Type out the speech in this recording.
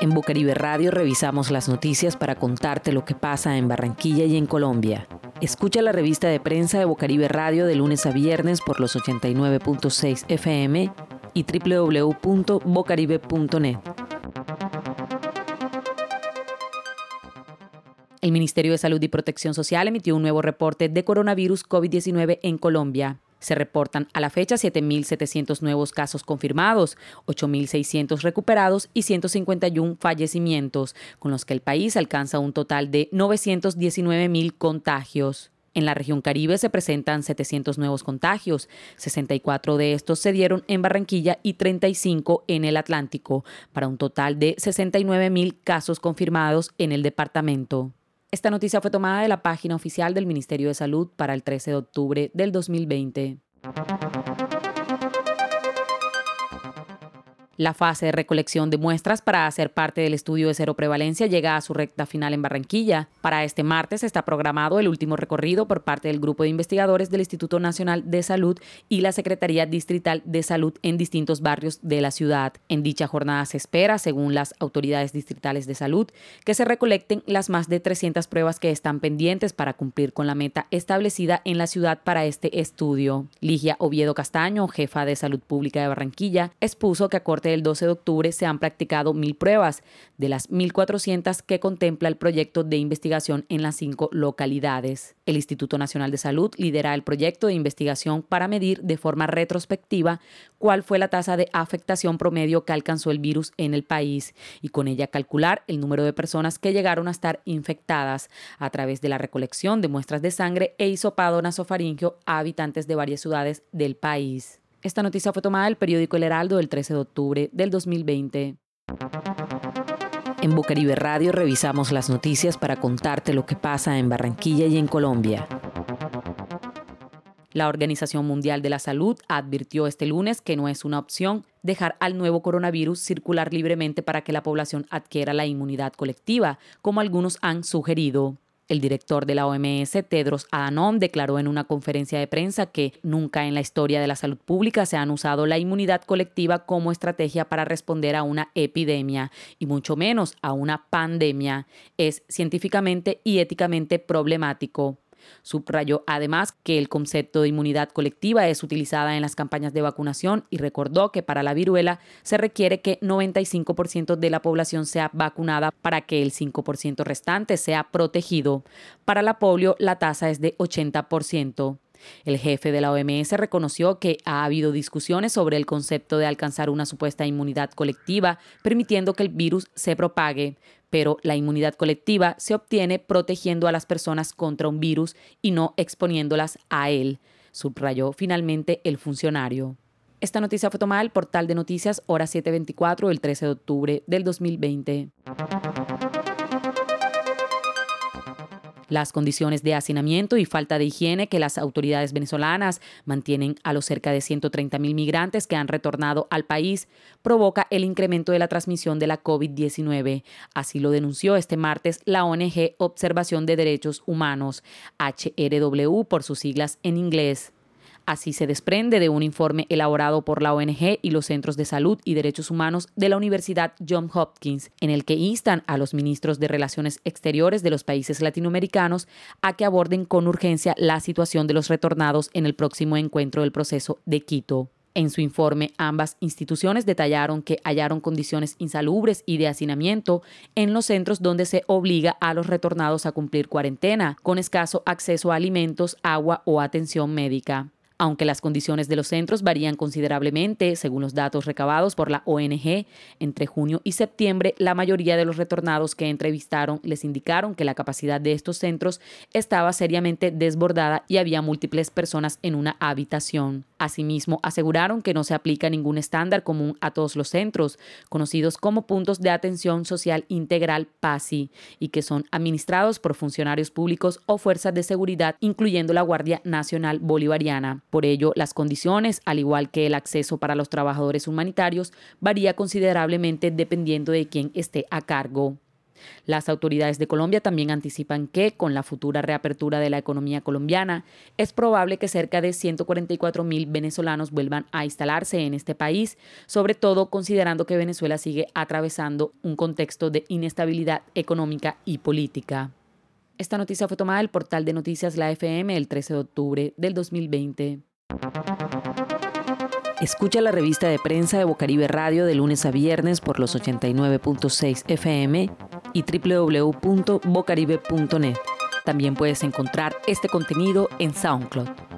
En Bocaribe Radio revisamos las noticias para contarte lo que pasa en Barranquilla y en Colombia. Escucha la revista de prensa de Bocaribe Radio de lunes a viernes por los 89.6 FM y www.bocaribe.net. El Ministerio de Salud y Protección Social emitió un nuevo reporte de coronavirus COVID-19 en Colombia. Se reportan a la fecha 7.700 nuevos casos confirmados, 8.600 recuperados y 151 fallecimientos, con los que el país alcanza un total de 919.000 contagios. En la región Caribe se presentan 700 nuevos contagios, 64 de estos se dieron en Barranquilla y 35 en el Atlántico, para un total de 69.000 casos confirmados en el departamento. Esta noticia fue tomada de la página oficial del Ministerio de Salud para el 13 de octubre del 2020. La fase de recolección de muestras para hacer parte del estudio de cero prevalencia llega a su recta final en Barranquilla. Para este martes está programado el último recorrido por parte del grupo de investigadores del Instituto Nacional de Salud y la Secretaría Distrital de Salud en distintos barrios de la ciudad. En dicha jornada se espera, según las autoridades distritales de salud, que se recolecten las más de 300 pruebas que están pendientes para cumplir con la meta establecida en la ciudad para este estudio. Ligia Oviedo Castaño, jefa de Salud Pública de Barranquilla, expuso que a corte el 12 de octubre se han practicado mil pruebas, de las 1.400 que contempla el proyecto de investigación en las cinco localidades. El Instituto Nacional de Salud lidera el proyecto de investigación para medir de forma retrospectiva cuál fue la tasa de afectación promedio que alcanzó el virus en el país y con ella calcular el número de personas que llegaron a estar infectadas a través de la recolección de muestras de sangre e hisopado nasofaringio a habitantes de varias ciudades del país. Esta noticia fue tomada del periódico El Heraldo del 13 de octubre del 2020. En Bucaribe Radio revisamos las noticias para contarte lo que pasa en Barranquilla y en Colombia. La Organización Mundial de la Salud advirtió este lunes que no es una opción dejar al nuevo coronavirus circular libremente para que la población adquiera la inmunidad colectiva, como algunos han sugerido. El director de la OMS, Tedros Adhanom, declaró en una conferencia de prensa que nunca en la historia de la salud pública se han usado la inmunidad colectiva como estrategia para responder a una epidemia y mucho menos a una pandemia. Es científicamente y éticamente problemático. Subrayó además que el concepto de inmunidad colectiva es utilizada en las campañas de vacunación y recordó que para la viruela se requiere que 95% de la población sea vacunada para que el 5% restante sea protegido. Para la polio la tasa es de 80%. El jefe de la OMS reconoció que ha habido discusiones sobre el concepto de alcanzar una supuesta inmunidad colectiva, permitiendo que el virus se propague, pero la inmunidad colectiva se obtiene protegiendo a las personas contra un virus y no exponiéndolas a él, subrayó finalmente el funcionario. Esta noticia fue tomada del portal de noticias Hora 724 el 13 de octubre del 2020. Las condiciones de hacinamiento y falta de higiene que las autoridades venezolanas mantienen a los cerca de 130.000 migrantes que han retornado al país provoca el incremento de la transmisión de la COVID-19. Así lo denunció este martes la ONG Observación de Derechos Humanos, HRW por sus siglas en inglés. Así se desprende de un informe elaborado por la ONG y los Centros de Salud y Derechos Humanos de la Universidad John Hopkins, en el que instan a los ministros de Relaciones Exteriores de los países latinoamericanos a que aborden con urgencia la situación de los retornados en el próximo encuentro del proceso de Quito. En su informe, ambas instituciones detallaron que hallaron condiciones insalubres y de hacinamiento en los centros donde se obliga a los retornados a cumplir cuarentena, con escaso acceso a alimentos, agua o atención médica. Aunque las condiciones de los centros varían considerablemente, según los datos recabados por la ONG, entre junio y septiembre la mayoría de los retornados que entrevistaron les indicaron que la capacidad de estos centros estaba seriamente desbordada y había múltiples personas en una habitación. Asimismo, aseguraron que no se aplica ningún estándar común a todos los centros, conocidos como puntos de atención social integral PASI, y que son administrados por funcionarios públicos o fuerzas de seguridad, incluyendo la Guardia Nacional Bolivariana. Por ello, las condiciones, al igual que el acceso para los trabajadores humanitarios, varía considerablemente dependiendo de quién esté a cargo. Las autoridades de Colombia también anticipan que, con la futura reapertura de la economía colombiana, es probable que cerca de 144 mil venezolanos vuelvan a instalarse en este país, sobre todo considerando que Venezuela sigue atravesando un contexto de inestabilidad económica y política. Esta noticia fue tomada del portal de noticias La FM el 13 de octubre del 2020. Escucha la revista de prensa de Bocaribe Radio de lunes a viernes por los 89.6 FM y www.bocaribe.net. También puedes encontrar este contenido en SoundCloud.